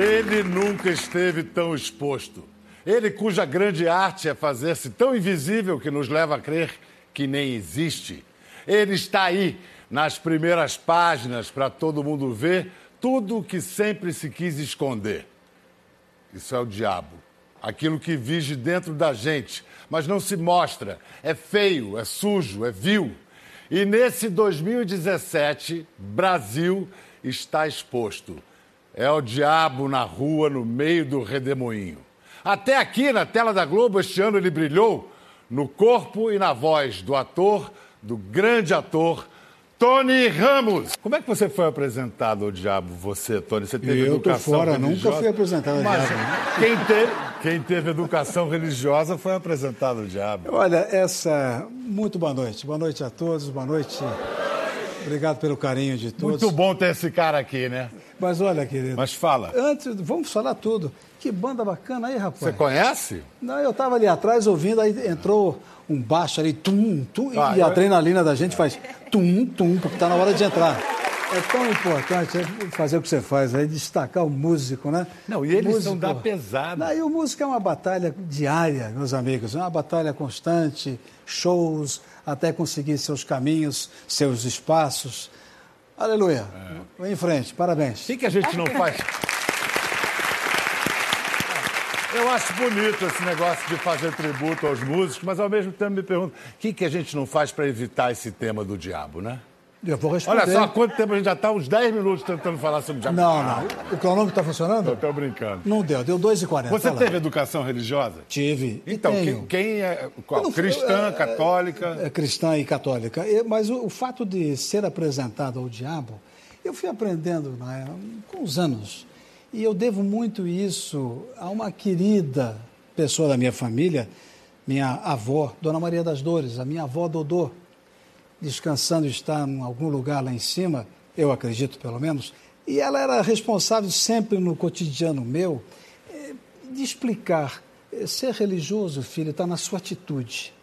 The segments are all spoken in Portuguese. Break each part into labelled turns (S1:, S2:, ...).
S1: Ele nunca esteve tão exposto. Ele cuja grande arte é fazer-se tão invisível que nos leva a crer que nem existe. Ele está aí, nas primeiras páginas, para todo mundo ver tudo o que sempre se quis esconder. Isso é o diabo. Aquilo que vige dentro da gente, mas não se mostra. É feio, é sujo, é vil. E nesse 2017, Brasil está exposto. É o diabo na rua, no meio do redemoinho. Até aqui na tela da Globo, este ano ele brilhou no corpo e na voz do ator, do grande ator Tony Ramos. Como é que você foi apresentado ao diabo, você, Tony? Você
S2: teve Eu tô fora, religiosa? nunca fui apresentado ao Mas, diabo.
S1: Quem teve, quem teve educação religiosa foi apresentado ao diabo.
S2: Olha, essa. Muito boa noite. Boa noite a todos, boa noite. Obrigado pelo carinho de todos.
S1: Muito bom ter esse cara aqui, né?
S2: Mas olha, querido.
S1: Mas fala.
S2: Antes, vamos falar tudo. Que banda bacana aí, rapaz.
S1: Você conhece?
S2: Não, eu estava ali atrás ouvindo, aí entrou um baixo ali, tum, tum, ah, e a adrenalina da gente faz tum, tum, porque está na hora de entrar. É tão importante é fazer o que você faz aí, destacar o músico, né?
S1: Não, e eles músico, são da pesada.
S2: Não, e o músico é uma batalha diária, meus amigos, é uma batalha constante, shows, até conseguir seus caminhos, seus espaços. Aleluia. É. Em frente, parabéns.
S1: O que, que a gente não faz? Eu acho bonito esse negócio de fazer tributo aos músicos, mas ao mesmo tempo me pergunto, o que, que a gente não faz para evitar esse tema do diabo, né?
S2: Eu vou responder.
S1: Olha só, quanto tempo a gente já está? Uns 10 minutos tentando falar sobre o diabo.
S2: Não, não. O cronômetro está funcionando?
S1: Estou brincando.
S2: Não deu, deu 2h40.
S1: Você teve educação religiosa?
S2: Tive.
S1: Então, quem, quem, é. Qual? Cristã, é, católica?
S2: É, é, cristã e católica. Mas o, o, fato de ser apresentado ao diabo, eu fui aprendendo né, com os anos. E eu devo muito isso a uma querida pessoa da minha família, minha avó, Dona Maria das Dores, a minha avó Dodô, descansando está em algum lugar lá em cima, eu acredito pelo menos, e ela era responsável sempre no cotidiano meu eh, de explicar: eh, ser religioso, filho, está na sua atitude.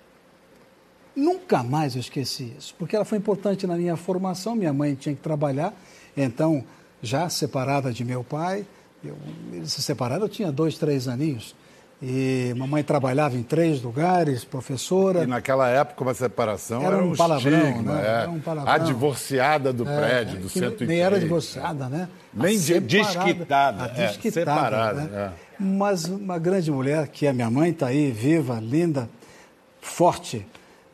S2: Nunca mais eu esqueci isso, porque ela foi importante na minha formação. Minha mãe tinha que trabalhar, então, já separada de meu pai, eu, eles se separaram, eu tinha dois, três aninhos. E mamãe trabalhava em três lugares, professora.
S1: E naquela época uma separação era, era um, palavrão, estigma, né? É. Era um palavrão. A divorciada do é, prédio, do centro
S2: Nem era divorciada, né?
S1: Nem a desquitada. A
S2: desquitada, é, separada. Né? É. Mas uma grande mulher, que é minha mãe, está aí, viva, linda, forte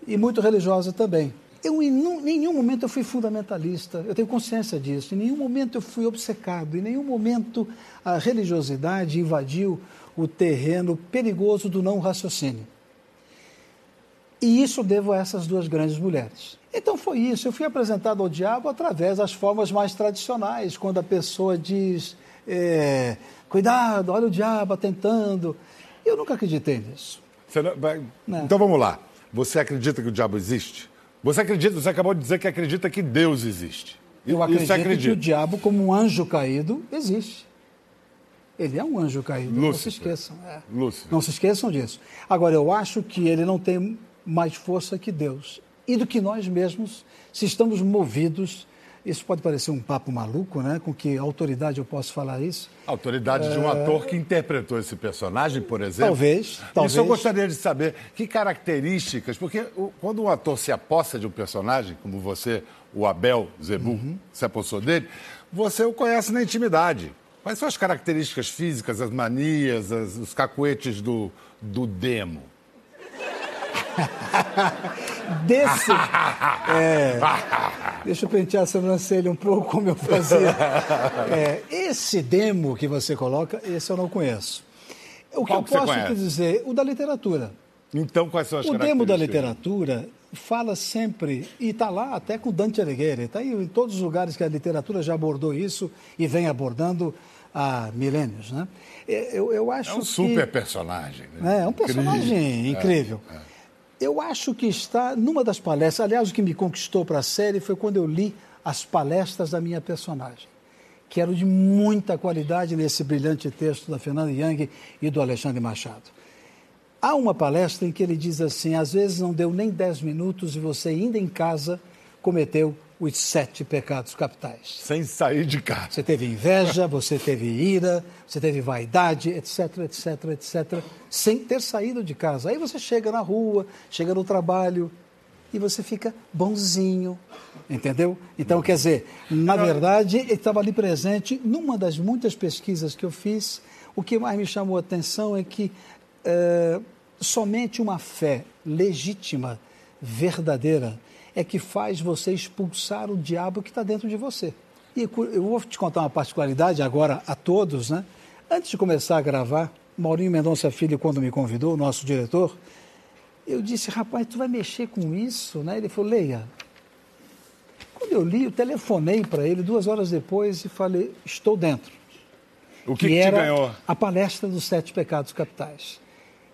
S2: e muito religiosa também. Eu, em nenhum momento eu fui fundamentalista, eu tenho consciência disso. Em nenhum momento eu fui obcecado, em nenhum momento a religiosidade invadiu o terreno perigoso do não raciocínio. E isso devo a essas duas grandes mulheres. Então foi isso. Eu fui apresentado ao diabo através das formas mais tradicionais, quando a pessoa diz: é, cuidado, olha o diabo tentando. Eu nunca acreditei nisso.
S1: Não, então vamos lá. Você acredita que o diabo existe? Você acredita, você acabou de dizer que acredita que Deus existe.
S2: Eu acredito que o diabo, como um anjo caído, existe. Ele é um anjo caído, Lúcifer. não se esqueçam. É. Não se esqueçam disso. Agora, eu acho que ele não tem mais força que Deus. E do que nós mesmos, se estamos movidos isso pode parecer um papo maluco, né? Com que autoridade eu posso falar isso?
S1: autoridade é... de um é. ator que interpretou esse personagem, por exemplo.
S2: Talvez, talvez.
S1: Isso eu gostaria de saber. Que características, porque quando um ator se aposta de um personagem, como você, o Abel Zebu, uhum. se apossou dele, você o conhece na intimidade. Quais são as características físicas, as manias, as, os cacuetes do, do demo?
S2: Desse. É, deixa eu pentear a sobrancelha um pouco, como eu fazia. É, esse demo que você coloca, esse eu não conheço. O
S1: Qual
S2: que eu
S1: posso
S2: te dizer, o da literatura.
S1: Então, quais são as
S2: O demo da literatura fala sempre, e está lá até com Dante Alighieri, está aí em todos os lugares que a literatura já abordou isso e vem abordando há milênios, né? Eu, eu acho
S1: é um
S2: que...
S1: super personagem.
S2: Né? É, um personagem incrível. É, é. Eu acho que está numa das palestras. Aliás, o que me conquistou para a série foi quando eu li as palestras da minha personagem, que eram de muita qualidade nesse brilhante texto da Fernanda Young e do Alexandre Machado. Há uma palestra em que ele diz assim: às vezes não deu nem 10 minutos e você, ainda em casa, cometeu os sete pecados capitais.
S1: Sem sair de casa.
S2: Você teve inveja, você teve ira, você teve vaidade, etc, etc, etc, sem ter saído de casa. Aí você chega na rua, chega no trabalho e você fica bonzinho, entendeu? Então, quer dizer, na verdade, ele estava ali presente numa das muitas pesquisas que eu fiz. O que mais me chamou a atenção é que é, somente uma fé legítima, verdadeira, é que faz você expulsar o diabo que está dentro de você. E eu vou te contar uma particularidade agora a todos, né? Antes de começar a gravar, Maurinho Mendonça Filho, quando me convidou, nosso diretor, eu disse, rapaz, tu vai mexer com isso, né? Ele falou, leia. Quando eu li, eu telefonei para ele duas horas depois e falei, estou dentro.
S1: O que, que, que era ganhou?
S2: A palestra dos sete pecados capitais.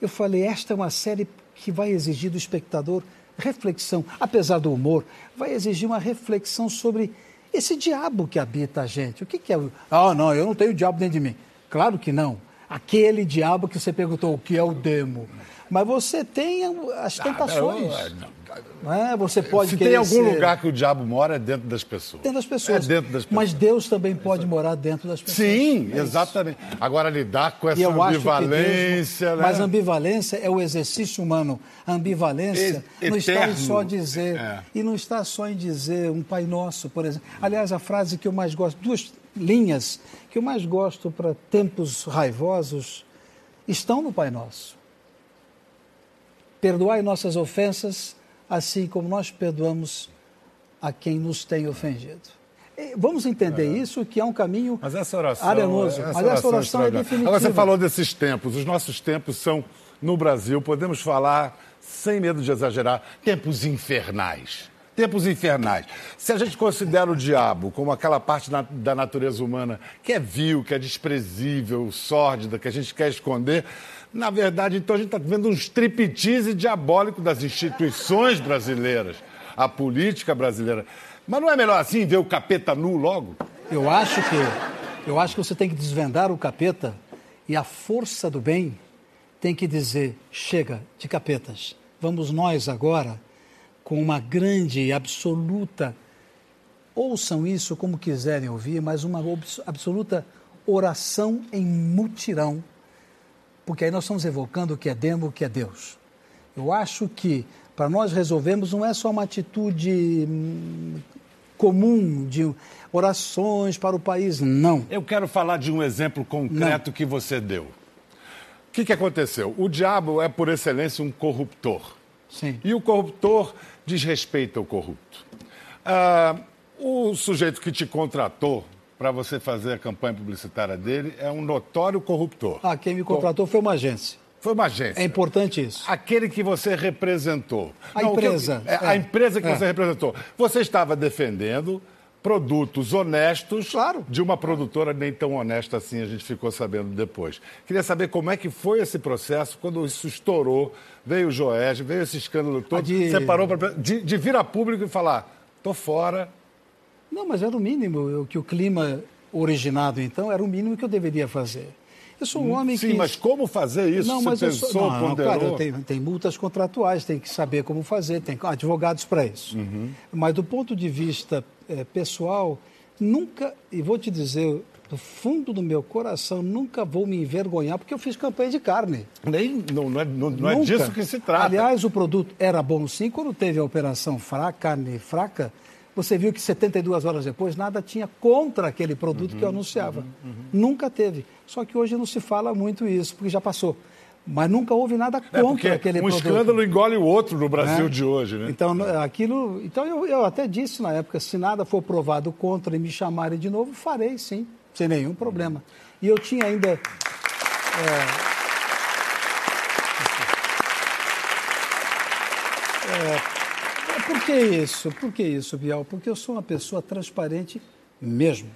S2: Eu falei, esta é uma série que vai exigir do espectador reflexão, apesar do humor, vai exigir uma reflexão sobre esse diabo que habita a gente. O que, que é? Ah, não, eu não tenho diabo dentro de mim. Claro que não. Aquele diabo que você perguntou, o que é o demo? Mas você tem as ah, tentações. Ah, não é? Você pode
S1: Se tem algum ser... lugar que o diabo mora, é dentro das pessoas.
S2: Dentro das pessoas.
S1: É dentro das pessoas.
S2: Mas Deus também pode morar dentro das pessoas.
S1: Sim, é exatamente. Agora, lidar com essa ambivalência. Deus...
S2: Né? Mas ambivalência é o exercício humano. A ambivalência e... não está em só dizer. É. E não está só em dizer um Pai Nosso, por exemplo. Aliás, a frase que eu mais gosto, duas linhas que eu mais gosto para tempos raivosos, estão no Pai Nosso. Perdoai nossas ofensas, assim como nós perdoamos a quem nos tem ofendido. Vamos entender é. isso, que é um caminho
S1: Mas essa oração,
S2: arenoso.
S1: Essa
S2: Mas essa oração é definitiva.
S1: Agora, você falou desses tempos. Os nossos tempos são, no Brasil, podemos falar, sem medo de exagerar, tempos infernais. Tempos infernais. Se a gente considera o diabo como aquela parte da natureza humana que é vil, que é desprezível, sórdida, que a gente quer esconder, na verdade, então a gente está vendo um striptease diabólico das instituições brasileiras, a política brasileira. Mas não é melhor assim ver o capeta nu logo?
S2: Eu acho que eu acho que você tem que desvendar o capeta e a força do bem tem que dizer: chega de capetas. Vamos nós agora com uma grande e absoluta ouçam isso como quiserem ouvir, mas uma absoluta oração em mutirão porque aí nós estamos evocando o que é demo, o que é Deus. Eu acho que para nós resolvermos não é só uma atitude hum, comum de orações para o país, não.
S1: Eu quero falar de um exemplo concreto não. que você deu. O que, que aconteceu? O diabo é, por excelência, um corruptor.
S2: Sim.
S1: E o corruptor desrespeita o corrupto. Ah, o sujeito que te contratou para você fazer a campanha publicitária dele é um notório corruptor.
S2: Ah, quem me contratou foi uma agência.
S1: Foi uma agência.
S2: É importante isso.
S1: Aquele que você representou.
S2: A Não, empresa.
S1: Eu, é, é, a empresa que é. você representou. Você estava defendendo produtos honestos
S2: claro.
S1: de uma produtora nem tão honesta assim, a gente ficou sabendo depois. Queria saber como é que foi esse processo, quando isso estourou, veio o Joés, veio esse escândalo todo, de... você parou pra, de, de vir a público e falar, tô fora,
S2: não, mas era o mínimo que o clima originado, então, era o mínimo que eu deveria fazer. Eu sou um homem
S1: Sim,
S2: que...
S1: Sim, mas como fazer isso?
S2: Não,
S1: Você
S2: mas
S1: pensou,
S2: eu sou... não,
S1: ponderou?
S2: Claro, tem, tem multas contratuais, tem que saber como fazer, tem advogados para isso. Uhum. Mas do ponto de vista é, pessoal, nunca, e vou te dizer, do fundo do meu coração, nunca vou me envergonhar, porque eu fiz campanha de carne.
S1: Nem, não, não, é, não, não é disso que se trata.
S2: Aliás, o produto era bom sim, quando teve a operação fraca, carne fraca, você viu que 72 horas depois nada tinha contra aquele produto uhum, que eu uhum, anunciava. Uhum, uhum. Nunca teve. Só que hoje não se fala muito isso, porque já passou. Mas nunca houve nada é, contra é aquele
S1: um
S2: produto.
S1: Um escândalo engole o outro no Brasil é? de hoje, né?
S2: Então, aquilo. Então eu, eu até disse na época, se nada for provado contra e me chamarem de novo, farei sim, sem nenhum problema. E eu tinha ainda. É, é, por que isso? Por que isso, Biel? Porque eu sou uma pessoa transparente mesmo.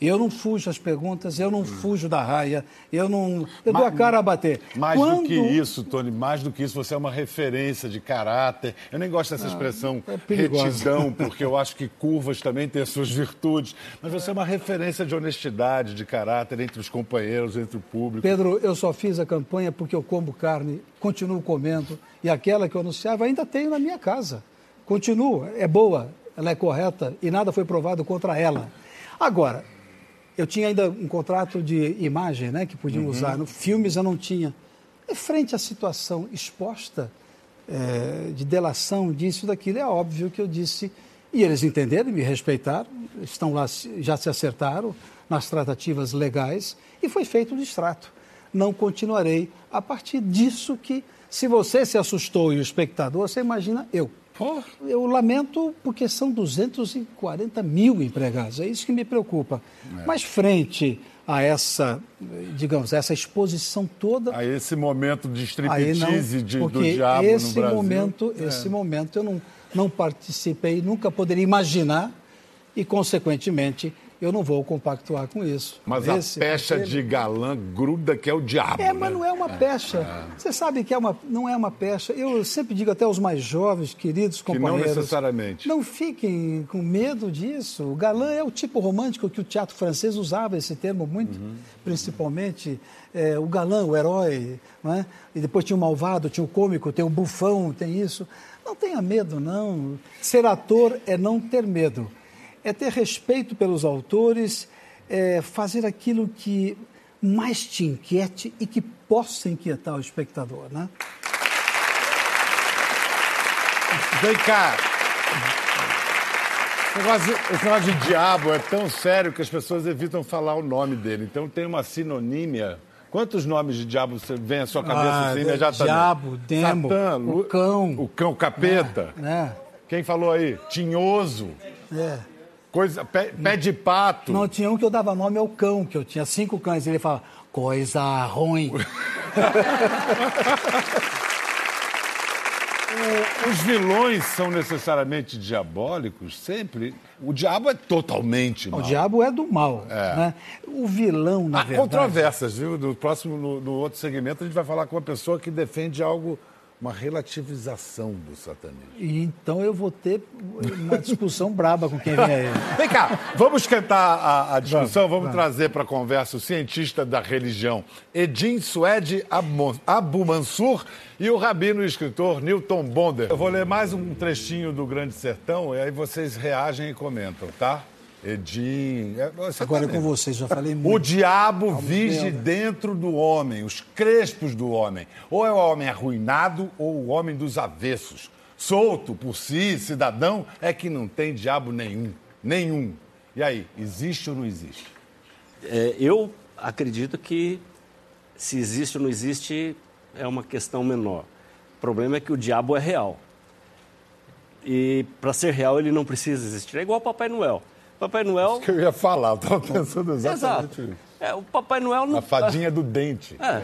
S2: Eu não fujo às perguntas, eu não fujo da raia, eu não. Eu dou a cara a bater.
S1: Mais Quando... do que isso, Tony, mais do que isso, você é uma referência de caráter. Eu nem gosto dessa ah, expressão é retidão, porque eu acho que curvas também têm as suas virtudes. Mas você é uma referência de honestidade, de caráter entre os companheiros, entre o público.
S2: Pedro, eu só fiz a campanha porque eu como carne, continuo comendo, e aquela que eu anunciava ainda tenho na minha casa. Continua, é boa, ela é correta e nada foi provado contra ela. Agora, eu tinha ainda um contrato de imagem, né, que podiam uhum. usar. No filmes eu não tinha. E frente à situação exposta é, de delação disso, daquilo, é óbvio que eu disse. E eles entenderam, me respeitaram, estão lá, já se acertaram nas tratativas legais e foi feito o distrato. Não continuarei a partir disso que, se você se assustou e o espectador, você imagina eu. Eu lamento porque são 240 mil empregados, é isso que me preocupa. É. Mas frente a essa, digamos, essa exposição toda...
S1: A esse momento de striptease de, do diabo esse no Brasil.
S2: Momento, é. Esse momento eu não, não participei, nunca poderia imaginar e, consequentemente, eu não vou compactuar com isso.
S1: Mas Esse, a pecha aquele... de galã gruda que é o diabo.
S2: É, né? mas não é uma pecha. É. Você sabe que é uma, não é uma pecha. Eu sempre digo até aos mais jovens, queridos companheiros.
S1: Que não necessariamente.
S2: Não fiquem com medo disso. O galã é o tipo romântico que o teatro francês usava esse termo muito, uhum. principalmente. É, o galã, o herói, né? e depois tinha o malvado, tinha o cômico, tem o bufão, tem isso. Não tenha medo, não. Ser ator é não ter medo é ter respeito pelos autores, é fazer aquilo que mais te inquiete e que possa inquietar o espectador, né?
S1: Vem cá. Esse negócio, de diabo é tão sério que as pessoas evitam falar o nome dele. Então tem uma sinonímia. Quantos nomes de diabo você vem à sua cabeça ah, assim imediatamente?
S2: Diabo, demo, Satã, o cão.
S1: O cão, capeta. É, é. Quem falou aí? Tinhoso. É. Coisa, pé, pé, de pato.
S2: Não, tinha um que eu dava nome ao cão, que eu tinha cinco cães. Ele falava, coisa ruim.
S1: Os vilões são necessariamente diabólicos? Sempre? O diabo é totalmente mal.
S2: O diabo é do mal. É. Né? O vilão, na
S1: Há
S2: verdade...
S1: controvérsias, viu? No próximo, no, no outro segmento, a gente vai falar com uma pessoa que defende algo uma relativização do satanismo.
S2: E então eu vou ter uma discussão braba com quem vier aí.
S1: Vem cá, vamos esquentar a, a discussão, vamos, vamos trazer para a conversa o cientista da religião Edin Suede Abu Mansur e o rabino e escritor Newton Bonder. Eu vou ler mais um trechinho do Grande Sertão e aí vocês reagem e comentam, tá? Edim.
S2: É, Agora tá é com vocês, já falei muito.
S1: O diabo Vamos vige dentro do homem, os crespos do homem. Ou é o homem arruinado ou o homem dos avessos. Solto por si, cidadão, é que não tem diabo nenhum. Nenhum. E aí, existe ou não existe?
S3: É, eu acredito que se existe ou não existe é uma questão menor. O problema é que o diabo é real. E para ser real ele não precisa existir. É igual o Papai Noel. Papai Noel.
S1: Isso que eu ia falar, eu estava pensando exatamente Exato. isso.
S3: É, o Papai Noel não.
S1: A fadinha do dente.
S3: É.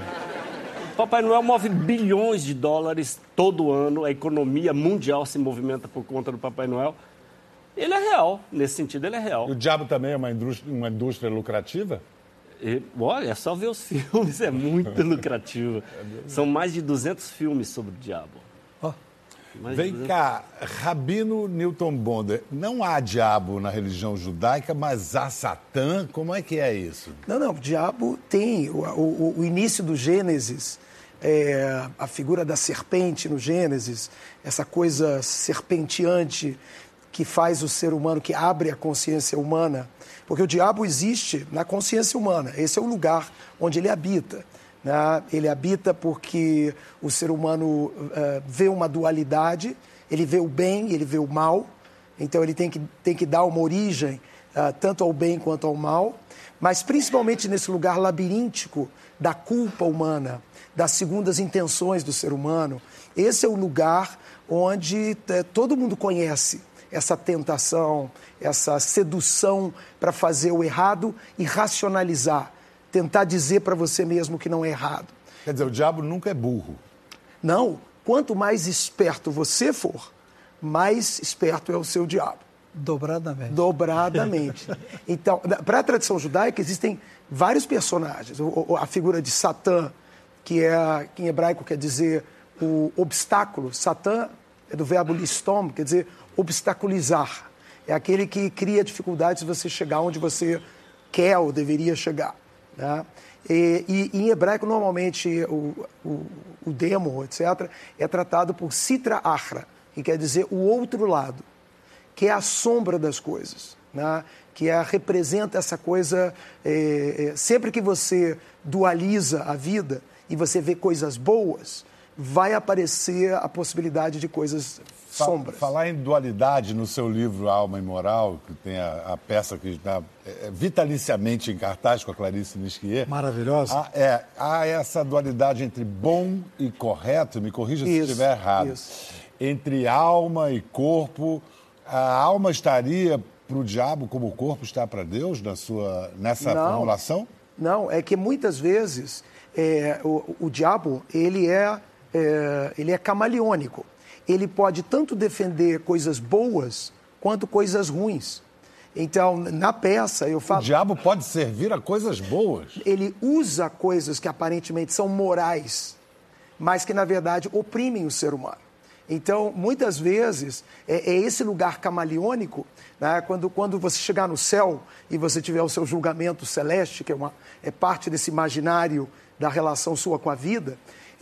S3: O Papai Noel move bilhões de dólares todo ano, a economia mundial se movimenta por conta do Papai Noel. Ele é real, nesse sentido, ele é real.
S1: E o diabo também é uma indústria, uma indústria lucrativa?
S3: E, olha, é só ver os filmes, é muito lucrativo. É São mais de 200 filmes sobre o diabo.
S1: Vem cá, Rabino Newton Bonder, não há diabo na religião judaica, mas há Satã? Como é que é isso?
S4: Não, não, o diabo tem. O, o, o início do Gênesis, é, a figura da serpente no Gênesis, essa coisa serpenteante que faz o ser humano, que abre a consciência humana. Porque o diabo existe na consciência humana, esse é o lugar onde ele habita. Né? Ele habita porque o ser humano uh, vê uma dualidade, ele vê o bem, ele vê o mal, então ele tem que, tem que dar uma origem uh, tanto ao bem quanto ao mal, mas principalmente nesse lugar labiríntico da culpa humana, das segundas intenções do ser humano. Esse é o lugar onde uh, todo mundo conhece essa tentação, essa sedução para fazer o errado e racionalizar tentar dizer para você mesmo que não é errado.
S1: Quer dizer, o diabo nunca é burro.
S4: Não. Quanto mais esperto você for, mais esperto é o seu diabo.
S2: Dobradamente.
S4: Dobradamente. Então, para a tradição judaica, existem vários personagens. A figura de Satã, que, é, que em hebraico quer dizer o obstáculo. Satã é do verbo listom, quer dizer obstaculizar. É aquele que cria dificuldades de você chegar onde você quer ou deveria chegar. Né? E, e, em hebraico, normalmente, o, o, o, demo, etc., é tratado por Sitra Achra, que quer dizer o outro lado, que é a sombra das coisas, né? que é, representa essa coisa. É, é, sempre que você dualiza a vida e você vê coisas boas, vai aparecer a possibilidade de coisas sombras.
S1: Falar em dualidade no seu livro Alma e Moral, que tem a, a peça que está é, vitaliciamente em cartaz com a Clarice Nisquier.
S2: Maravilhosa.
S1: Há, é, há essa dualidade entre bom e correto, me corrija se estiver errado. Isso. Entre alma e corpo. A alma estaria para o diabo como o corpo está para Deus na sua, nessa não, formulação?
S4: Não, é que muitas vezes é, o, o, diabo ele é, é, ele é camaleônico. Ele pode tanto defender coisas boas quanto coisas ruins. Então, na peça, eu falo.
S1: O diabo pode servir a coisas boas.
S4: Ele usa coisas que aparentemente são morais, mas que, na verdade, oprimem o ser humano. Então, muitas vezes, é, é esse lugar camaleônico, né? quando, quando você chegar no céu e você tiver o seu julgamento celeste, que é, uma, é parte desse imaginário da relação sua com a vida,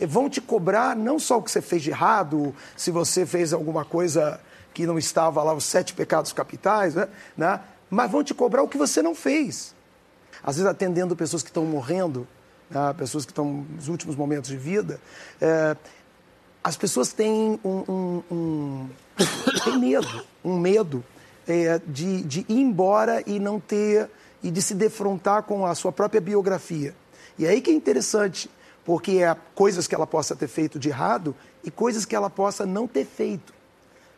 S4: vão te cobrar não só o que você fez de errado, se você fez alguma coisa que não estava lá, os sete pecados capitais, né? né? mas vão te cobrar o que você não fez. Às vezes atendendo pessoas que estão morrendo, né? pessoas que estão nos últimos momentos de vida, é, as pessoas têm um, um, um têm medo, um medo é, de, de ir embora e não ter e de se defrontar com a sua própria biografia. E aí que é interessante, porque é coisas que ela possa ter feito de errado e coisas que ela possa não ter feito.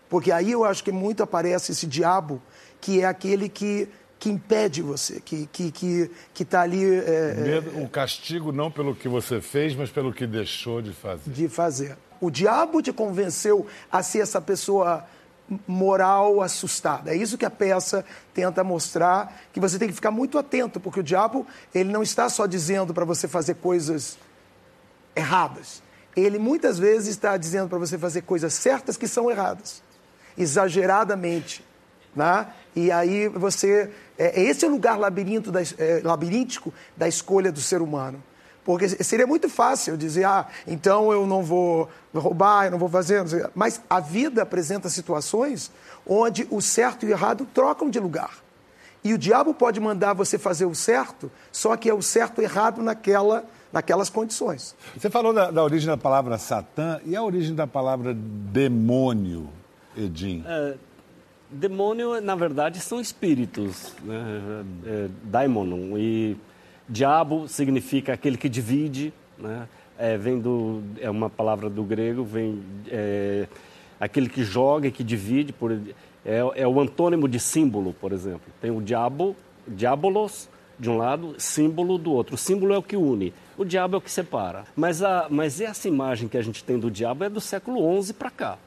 S4: Porque aí eu acho que muito aparece esse diabo que é aquele que, que impede você, que está que, que, que tá ali.
S1: É, é, o castigo não pelo que você fez, mas pelo que deixou de fazer.
S4: De fazer. O diabo te convenceu a ser essa pessoa moral assustada. É isso que a peça tenta mostrar, que você tem que ficar muito atento, porque o diabo, ele não está só dizendo para você fazer coisas erradas. Ele muitas vezes está dizendo para você fazer coisas certas que são erradas, exageradamente. Né? E aí você. É, esse é o lugar labirinto da, é, labiríntico da escolha do ser humano. Porque seria muito fácil dizer, ah, então eu não vou roubar, eu não vou fazer. Não Mas a vida apresenta situações onde o certo e o errado trocam de lugar. E o diabo pode mandar você fazer o certo, só que é o certo errado naquela, naquelas condições.
S1: Você falou da, da origem da palavra Satã e a origem da palavra demônio, Edim? É,
S3: demônio, na verdade, são espíritos, né? é, daimonon. E Diabo significa aquele que divide, né? É, vem do, é uma palavra do grego, vem é, aquele que joga e que divide, por, é, é, o antônimo de símbolo, por exemplo. Tem o diabo, diabolos, de um lado, símbolo do outro. O símbolo é o que une, o diabo é o que separa. Mas, a, mas essa imagem que a gente tem do diabo é do século XI para cá.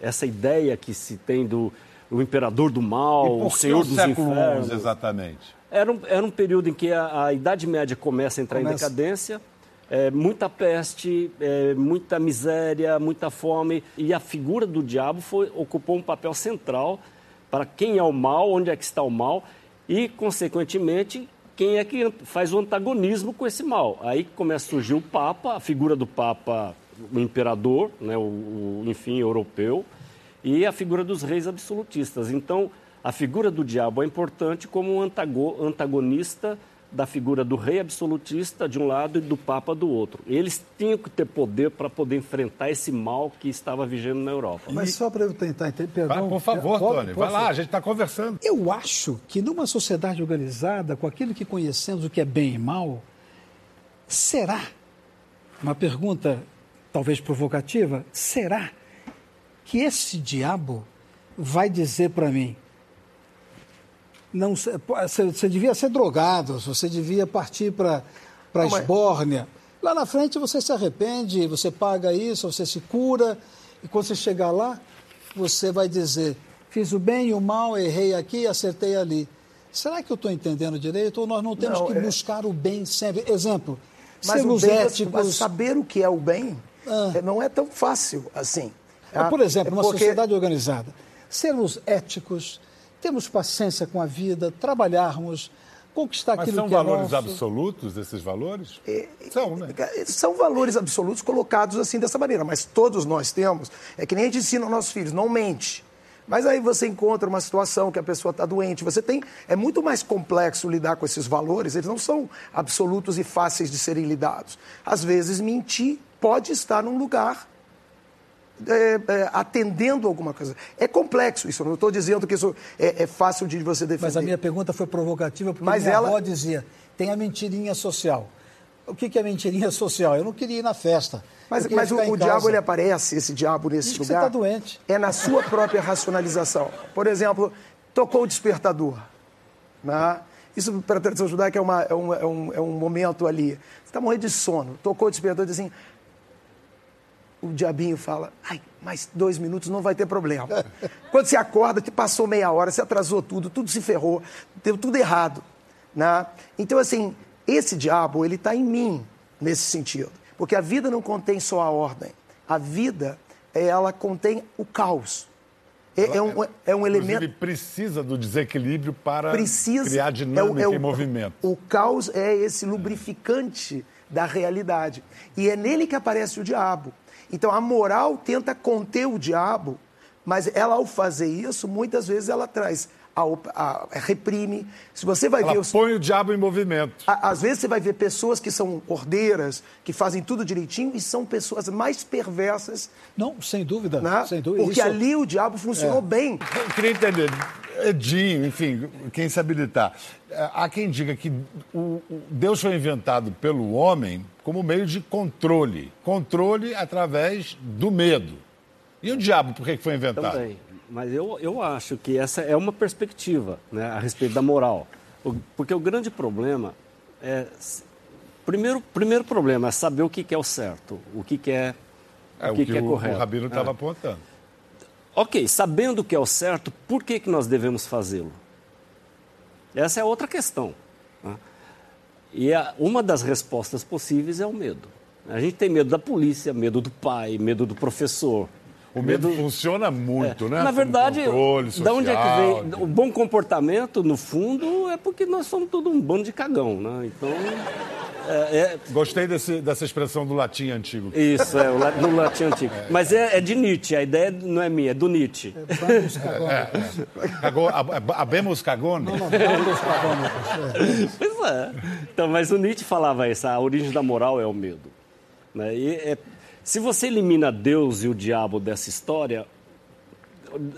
S3: Essa ideia que se tem do o imperador do mal, o senhor o dos século infernos.
S1: XI, exatamente.
S3: Era um, era um período em que a, a Idade Média começa a entrar começa. em decadência, é, muita peste, é, muita miséria, muita fome, e a figura do diabo foi, ocupou um papel central para quem é o mal, onde é que está o mal, e, consequentemente, quem é que faz o antagonismo com esse mal. Aí começa a surgir o Papa, a figura do Papa, o imperador, né, o, o enfim, europeu, e a figura dos reis absolutistas. Então, a figura do diabo é importante como um antagonista da figura do rei absolutista de um lado e do papa do outro. Eles tinham que ter poder para poder enfrentar esse mal que estava vigendo na Europa.
S2: Mas só para eu tentar entender, perdão...
S1: por favor, pode, Tony, vai lá, a gente está conversando.
S2: Eu acho que numa sociedade organizada, com aquilo que conhecemos, o que é bem e mal, será, uma pergunta talvez provocativa, será que esse diabo vai dizer para mim não você devia ser drogado, você devia partir para a esbórnia. Lá na frente você se arrepende, você paga isso, você se cura, e quando você chegar lá, você vai dizer: fiz o bem e o mal, errei aqui, acertei ali. Será que eu estou entendendo direito? Ou nós não temos não, que é... buscar o bem sempre? Exemplo,
S4: mas sermos bem, éticos. Mas saber o que é o bem ah. não é tão fácil assim.
S2: Por exemplo, uma porque... sociedade organizada, sermos éticos, termos paciência com a vida, trabalharmos, conquistar Mas aquilo que é
S1: são valores absolutos esses valores? É,
S4: são, né? É, são valores absolutos colocados assim dessa maneira, mas todos nós temos. É que nem a gente ensina aos nossos filhos, não mente. Mas aí você encontra uma situação que a pessoa está doente. Você tem. É muito mais complexo lidar com esses valores, eles não são absolutos e fáceis de serem lidados. Às vezes, mentir pode estar num lugar é, é, atendendo alguma coisa. É complexo isso, eu não estou dizendo que isso é, é, fácil de você defender.
S2: Mas a minha pergunta foi provocativa porque Mas minha ela... avó dizia, tem a mentirinha social. O que, que é mentirinha social? Eu não queria ir na festa.
S4: Mas, mas o, o diabo ele aparece, esse diabo nesse
S2: Diz
S4: lugar.
S2: Você está doente.
S4: É na sua própria racionalização. Por exemplo, tocou o despertador. Né? Isso para a tradição judaica é, uma, é, um, é, um, é um momento ali. Você está morrendo de sono, tocou o despertador e diz assim. O diabinho fala, ai, mais dois minutos não vai ter problema. Quando você acorda, te passou meia hora, você atrasou tudo, tudo se ferrou, deu tudo errado. Né? Então, assim, esse diabo, ele está em mim nesse sentido. Porque a vida não contém só a ordem. A vida, ela contém o caos. É, é, um, é um elemento.
S1: Ele precisa do desequilíbrio para precisa, criar dinâmica
S4: é o, é
S1: e movimento.
S4: O caos é esse lubrificante da realidade. E é nele que aparece o diabo. Então a moral tenta conter o diabo, mas ela, ao fazer isso, muitas vezes ela traz a, a, a, reprime. Se você vai
S1: Ela
S4: ver. Os...
S1: põe o diabo em movimento.
S4: às vezes você vai ver pessoas que são ordeiras, que fazem tudo direitinho e são pessoas mais perversas.
S2: Não, sem dúvida. Né? Sem dúvida.
S4: Porque Isso... ali o diabo funcionou é. bem.
S1: Eu queria entender. Edinho, enfim, quem se habilitar. Há quem diga que o, Deus foi inventado pelo homem como meio de controle. Controle através do medo. E o diabo, por que foi inventado?
S3: Também. Mas eu, eu acho que essa é uma perspectiva né, a respeito da moral. O, porque o grande problema é. Primeiro, primeiro problema é saber o que, que é o certo, o que, que é,
S1: é o que, que, que é correto. O Rabino estava é. apontando.
S3: Ok, sabendo o que é o certo, por que, que nós devemos fazê-lo? Essa é outra questão. Né? E a, uma das respostas possíveis é o medo. A gente tem medo da polícia, medo do pai, medo do professor,
S1: o medo, medo funciona muito,
S3: é.
S1: né?
S3: Na verdade, da onde é que vem? O bom comportamento, no fundo, é porque nós somos todo um bando de cagão, né? Então.
S1: É, é... Gostei desse, dessa expressão do latim antigo.
S3: Isso, é, no latim antigo. É. Mas é, é, de Nietzsche, a ideia não é minha, é do Nietzsche.
S1: É, Abemos cagone? Não, não,
S3: cagone. Pois é. Então, mas o Nietzsche falava isso, a origem da moral é o medo. Né? E é se você elimina Deus e o diabo dessa história,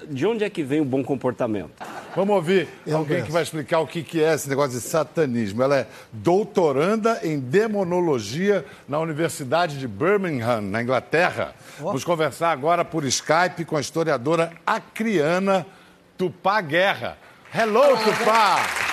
S3: de onde é que vem o bom comportamento?
S1: Vamos ouvir Eu alguém penso. que vai explicar o que é esse negócio de satanismo. Ela é doutoranda em demonologia na Universidade de Birmingham, na Inglaterra. Oh. Vamos conversar agora por Skype com a historiadora acriana Tupá Guerra. Hello, Tupá!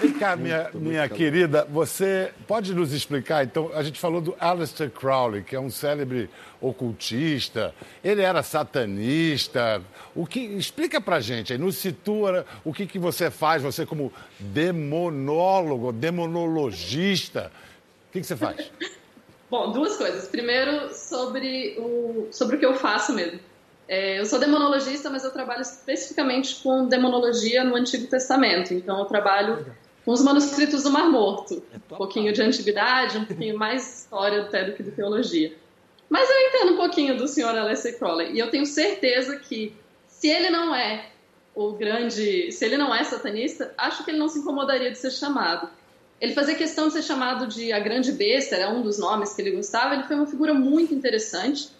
S1: Vem cá, minha, minha querida, você pode nos explicar, então, a gente falou do Aleister Crowley, que é um célebre ocultista, ele era satanista, o que, explica pra gente, aí nos situa o que, que você faz, você como demonólogo, demonologista, o que, que você faz?
S5: Bom, duas coisas. Primeiro, sobre o, sobre o que eu faço mesmo. É, eu sou demonologista, mas eu trabalho especificamente com demonologia no Antigo Testamento. Então, eu trabalho com os manuscritos do Mar Morto. É um pouquinho de antiguidade, um pouquinho mais história até do que de teologia. Mas eu entendo um pouquinho do Sr. Alessio Crowley e eu tenho certeza que se ele não é o grande, se ele não é satanista, acho que ele não se incomodaria de ser chamado. Ele fazia questão de ser chamado de a grande besta, era um dos nomes que ele gostava. Ele foi uma figura muito interessante,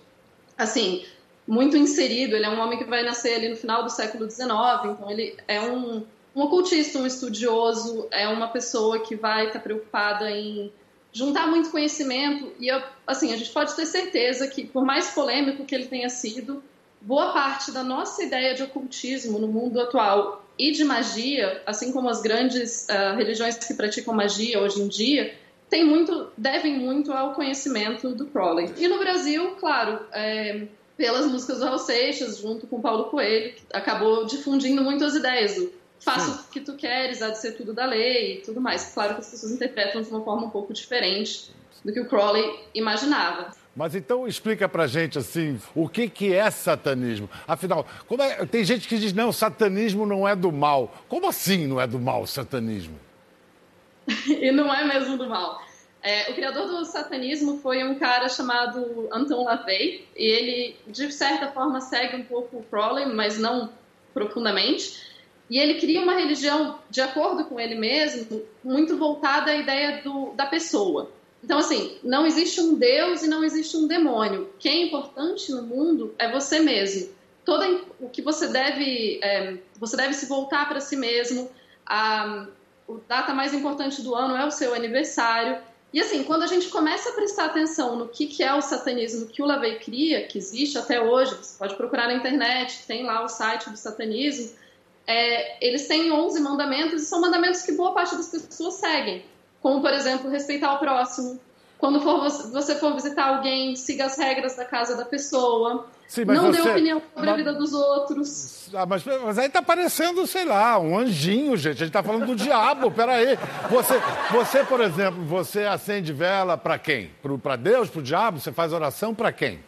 S5: assim, muito inserido. Ele é um homem que vai nascer ali no final do século XIX, então ele é um um ocultista, um estudioso, é uma pessoa que vai estar preocupada em juntar muito conhecimento e assim a gente pode ter certeza que por mais polêmico que ele tenha sido, boa parte da nossa ideia de ocultismo no mundo atual e de magia, assim como as grandes uh, religiões que praticam magia hoje em dia, tem muito, devem muito ao conhecimento do Crowley. E no Brasil, claro, é, pelas músicas do Raul Seixas, junto com Paulo Coelho, que acabou difundindo muito as ideias faça Sim. o que tu queres, há de ser tudo da lei e tudo mais. Claro que as pessoas interpretam de uma forma um pouco diferente do que o Crowley imaginava.
S1: Mas então explica pra gente assim, o que, que é satanismo? Afinal, é... tem gente que diz, não, satanismo não é do mal. Como assim não é do mal o satanismo?
S5: e não é mesmo do mal. É, o criador do satanismo foi um cara chamado Anton LaVey, e ele, de certa forma, segue um pouco o Crowley, mas não profundamente. E ele cria uma religião, de acordo com ele mesmo, muito voltada à ideia do, da pessoa. Então, assim, não existe um Deus e não existe um demônio. O que é importante no mundo é você mesmo. Todo o que você deve, é, você deve se voltar para si mesmo. A, a data mais importante do ano é o seu aniversário. E assim, quando a gente começa a prestar atenção no que, que é o satanismo que o Lavey cria, que existe até hoje, você pode procurar na internet, tem lá o site do satanismo, é, eles têm 11 mandamentos e são mandamentos que boa parte das pessoas seguem. Como, por exemplo, respeitar o próximo. Quando for, você for visitar alguém, siga as regras da casa da pessoa. Sim, não você... dê opinião sobre mas... a vida dos outros.
S1: Ah, mas, mas, aí tá parecendo, sei lá, um anjinho, gente. A gente tá falando do diabo, peraí. Você, você, por exemplo, você acende vela para quem? Para Deus, para o diabo? Você faz oração para quem?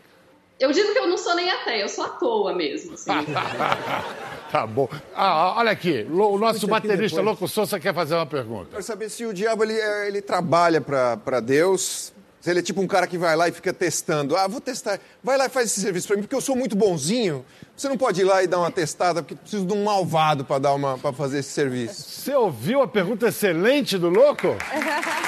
S5: Eu digo que eu não sou nem até, eu sou à toa mesmo. Assim.
S1: tá bom. Ah, olha aqui, o nosso baterista Louco Souza quer fazer uma pergunta.
S6: Quero saber se o diabo ele, é, ele trabalha para Deus, se ele é tipo um cara que vai lá e fica testando. Ah, vou testar. Vai lá e faz esse serviço para mim, porque eu sou muito bonzinho. Você não pode ir lá e dar uma testada, porque preciso de um malvado para dar uma para fazer esse serviço.
S1: Você ouviu a pergunta excelente do louco?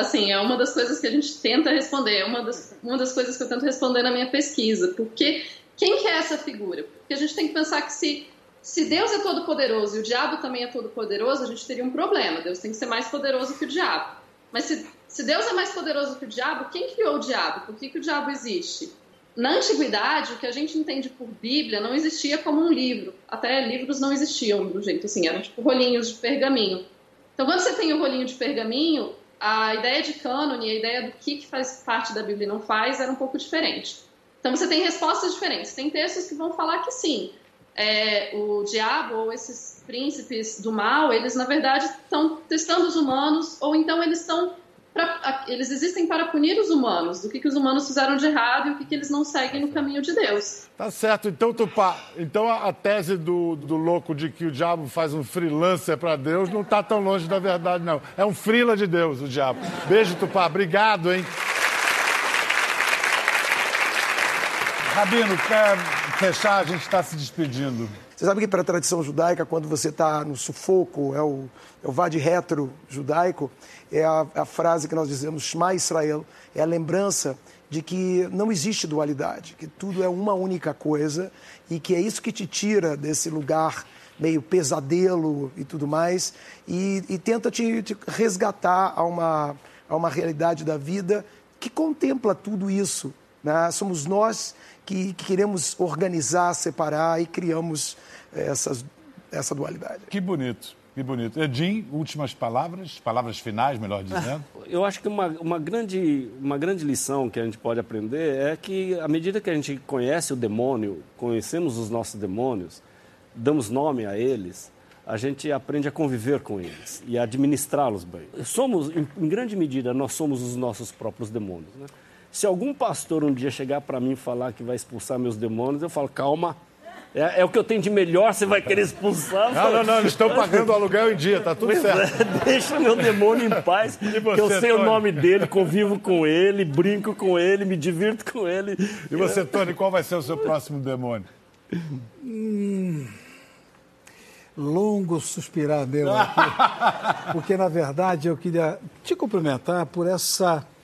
S5: assim, é uma das coisas que a gente tenta responder, é uma das, uma das coisas que eu tento responder na minha pesquisa. Porque quem que é essa figura? Porque a gente tem que pensar que se se Deus é todo poderoso e o diabo também é todo poderoso, a gente teria um problema. Deus tem que ser mais poderoso que o diabo. Mas se, se Deus é mais poderoso que o diabo, quem criou o diabo? Por que, que o diabo existe? Na antiguidade, o que a gente entende por Bíblia não existia como um livro. Até livros não existiam do jeito assim, eram tipo rolinhos de pergaminho. Então, quando você tem o rolinho de pergaminho, a ideia de cânone, a ideia do que, que faz parte da Bíblia e não faz, era um pouco diferente. Então, você tem respostas diferentes. Tem textos que vão falar que sim, é, o diabo ou esses príncipes do mal, eles na verdade estão testando os humanos, ou então eles estão pra, eles existem para punir os humanos, do que, que os humanos fizeram de errado e o que, que eles não seguem no caminho de Deus.
S1: Tá certo. Então, Tupá, então a, a tese do, do louco de que o diabo faz um freelancer para Deus não está tão longe da verdade, não. É um frila de Deus, o diabo. Beijo, Tupá. Obrigado, hein? Rabino, quer fechar, a gente está se despedindo.
S4: Você sabe que para a tradição judaica, quando você está no sufoco, é o, é o vade retro judaico, é a, a, frase que nós dizemos, Shema Israel, é a lembrança de que não existe dualidade, que tudo é uma única coisa e que é isso que te tira desse lugar meio pesadelo e tudo mais e, e tenta te, te resgatar a uma, a uma realidade da vida que contempla tudo isso. Né? Somos nós que, que queremos organizar, separar e criamos essas, essa dualidade.
S1: Que bonito. Que bonito. Edim, últimas palavras, palavras finais, melhor dizendo.
S3: Eu acho que uma, uma, grande, uma grande lição que a gente pode aprender é que, à medida que a gente conhece o demônio, conhecemos os nossos demônios, damos nome a eles, a gente aprende a conviver com eles e a administrá-los bem. Somos, em, em, grande medida, nós somos os nossos próprios demônios. Né? Se algum pastor um dia chegar para mim e falar que vai expulsar meus demônios, eu falo, calma. É, é, o que eu tenho de melhor, você vai querer expulsar?
S1: Não, não, não, eles estão pagando o aluguel em dia, tá tudo pois certo.
S3: É, deixa meu demônio em paz, você, que eu sei Tony? o nome dele, convivo com ele, brinco com ele, me divirto com ele.
S1: E você, Tony, qual vai ser o seu próximo demônio?
S2: Hum, longo suspirar meu aqui, porque na verdade eu queria te cumprimentar por essa é,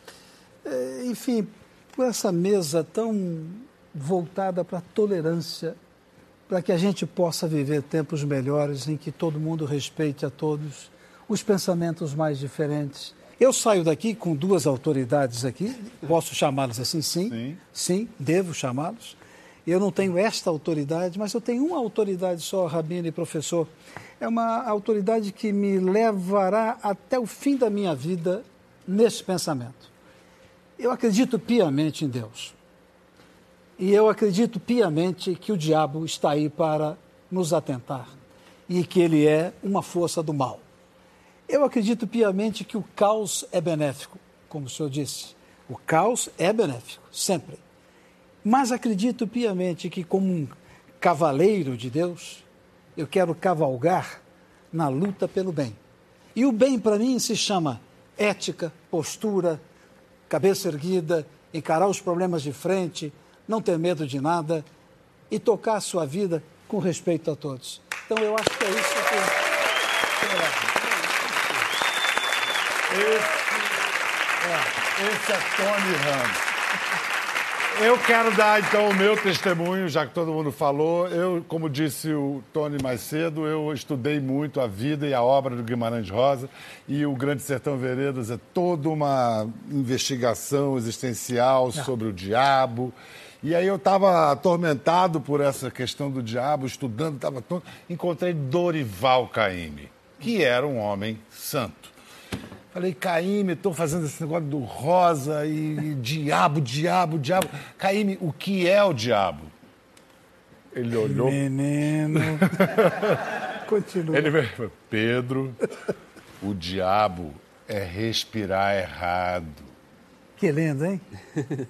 S2: enfim, por essa mesa tão voltada para a tolerância, para que a gente possa viver tempos melhores em que todo mundo respeite a todos, os pensamentos mais diferentes. Eu saio daqui com duas autoridades aqui, posso chamá-los assim, sim, sim, sim devo chamá-los. Eu não tenho esta autoridade, mas eu tenho uma autoridade só, Rabino e professor. É uma autoridade que me levará até o fim da minha vida nesse pensamento. Eu acredito piamente em Deus. E eu acredito piamente que o diabo está aí para nos atentar e que ele é uma força do mal. Eu acredito piamente que o caos é benéfico, como o senhor disse. O caos é benéfico, sempre. Mas acredito piamente que, como um cavaleiro de Deus, eu quero cavalgar na luta pelo bem. E o bem, para mim, se chama ética, postura, cabeça erguida, encarar os problemas de frente, não ter medo de nada e tocar a sua vida com respeito a todos. Então, eu acho que é isso que.
S1: Esse é, esse é Tony Ramos. Eu quero dar então o meu testemunho, já que todo mundo falou. Eu, como disse o Tony mais cedo, eu estudei muito a vida e a obra do Guimarães Rosa e o Grande Sertão Veredas é toda uma investigação existencial sobre o diabo. E aí eu estava atormentado por essa questão do diabo, estudando, estava todo... encontrei Dorival Caymmi, que era um homem santo. Falei, Caíme, estou fazendo esse negócio do rosa e diabo, diabo, diabo. Caíme, o que é o diabo? Ele olhou.
S2: Menino. Continua.
S1: Ele veio, Pedro, o diabo é respirar errado.
S2: Que lindo, hein?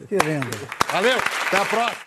S2: Que lindo.
S1: Valeu, até a próxima.